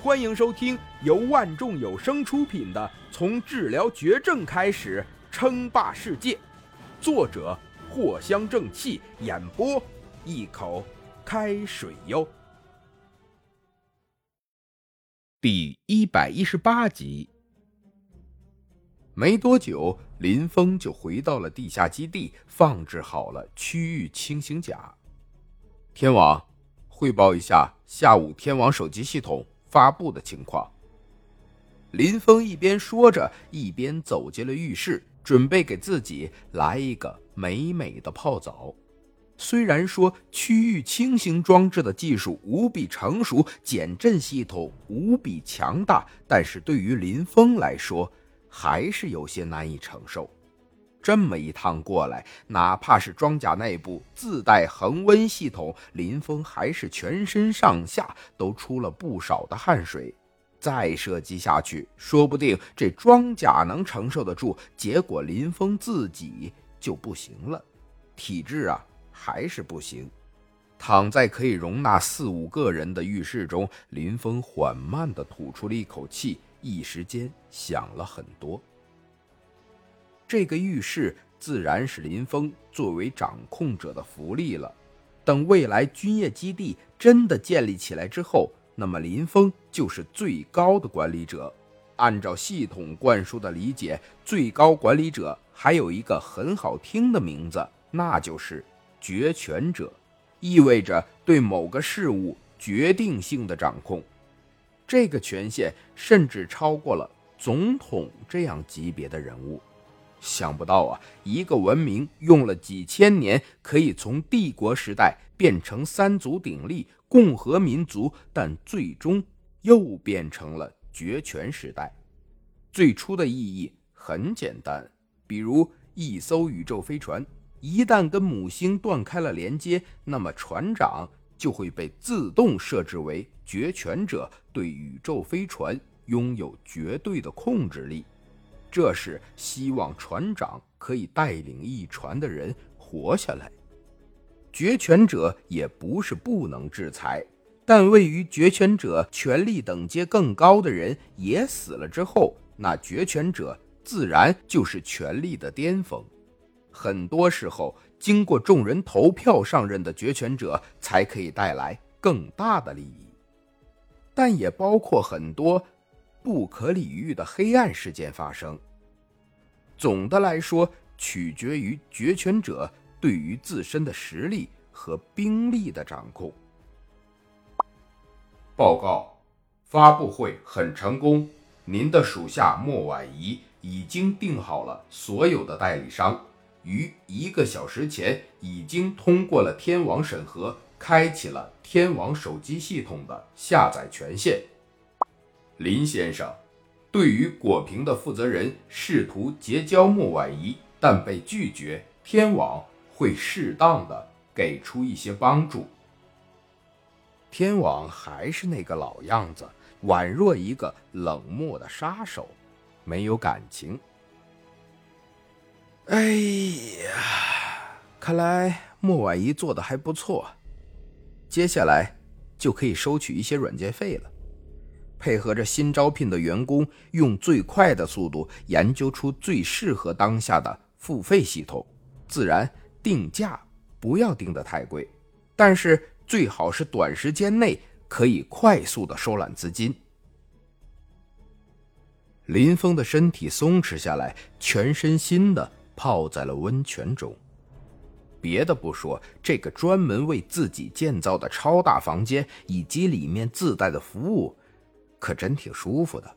欢迎收听由万众有声出品的《从治疗绝症开始称霸世界》，作者藿香正气，演播一口开水哟。第一百一十八集。没多久，林峰就回到了地下基地，放置好了区域轻型甲。天王，汇报一下下午天王手机系统。发布的情况。林峰一边说着，一边走进了浴室，准备给自己来一个美美的泡澡。虽然说区域轻型装置的技术无比成熟，减震系统无比强大，但是对于林峰来说，还是有些难以承受。这么一趟过来，哪怕是装甲内部自带恒温系统，林峰还是全身上下都出了不少的汗水。再射击下去，说不定这装甲能承受得住，结果林峰自己就不行了，体质啊还是不行。躺在可以容纳四五个人的浴室中，林峰缓慢地吐出了一口气，一时间想了很多。这个浴室自然是林峰作为掌控者的福利了。等未来军业基地真的建立起来之后，那么林峰就是最高的管理者。按照系统灌输的理解，最高管理者还有一个很好听的名字，那就是决权者，意味着对某个事物决定性的掌控。这个权限甚至超过了总统这样级别的人物。想不到啊，一个文明用了几千年，可以从帝国时代变成三足鼎立共和民族，但最终又变成了绝权时代。最初的意义很简单，比如一艘宇宙飞船，一旦跟母星断开了连接，那么船长就会被自动设置为绝权者，对宇宙飞船拥有绝对的控制力。这是希望船长可以带领一船的人活下来。决权者也不是不能制裁，但位于决权者权力等阶更高的人也死了之后，那决权者自然就是权力的巅峰。很多时候，经过众人投票上任的决权者才可以带来更大的利益，但也包括很多。不可理喻的黑暗事件发生。总的来说，取决于决权者对于自身的实力和兵力的掌控。报告，发布会很成功。您的属下莫婉仪已经定好了所有的代理商，于一个小时前已经通过了天网审核，开启了天网手机系统的下载权限。林先生，对于果平的负责人试图结交莫婉仪，但被拒绝，天网会适当的给出一些帮助。天网还是那个老样子，宛若一个冷漠的杀手，没有感情。哎呀，看来莫婉仪做的还不错，接下来就可以收取一些软件费了。配合着新招聘的员工，用最快的速度研究出最适合当下的付费系统。自然定价不要定得太贵，但是最好是短时间内可以快速的收揽资金。林峰的身体松弛下来，全身心的泡在了温泉中。别的不说，这个专门为自己建造的超大房间以及里面自带的服务。可真挺舒服的。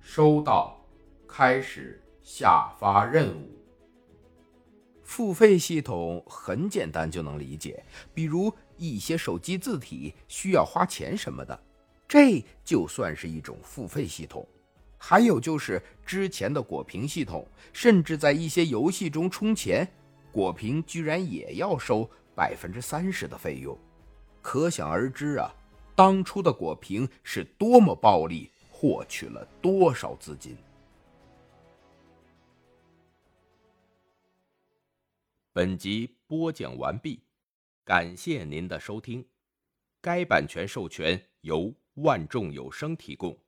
收到，开始下发任务。付费系统很简单就能理解，比如一些手机字体需要花钱什么的，这就算是一种付费系统。还有就是之前的果屏系统，甚至在一些游戏中充钱，果屏居然也要收百分之三十的费用，可想而知啊。当初的果平是多么暴利，获取了多少资金？本集播讲完毕，感谢您的收听。该版权授权由万众有声提供。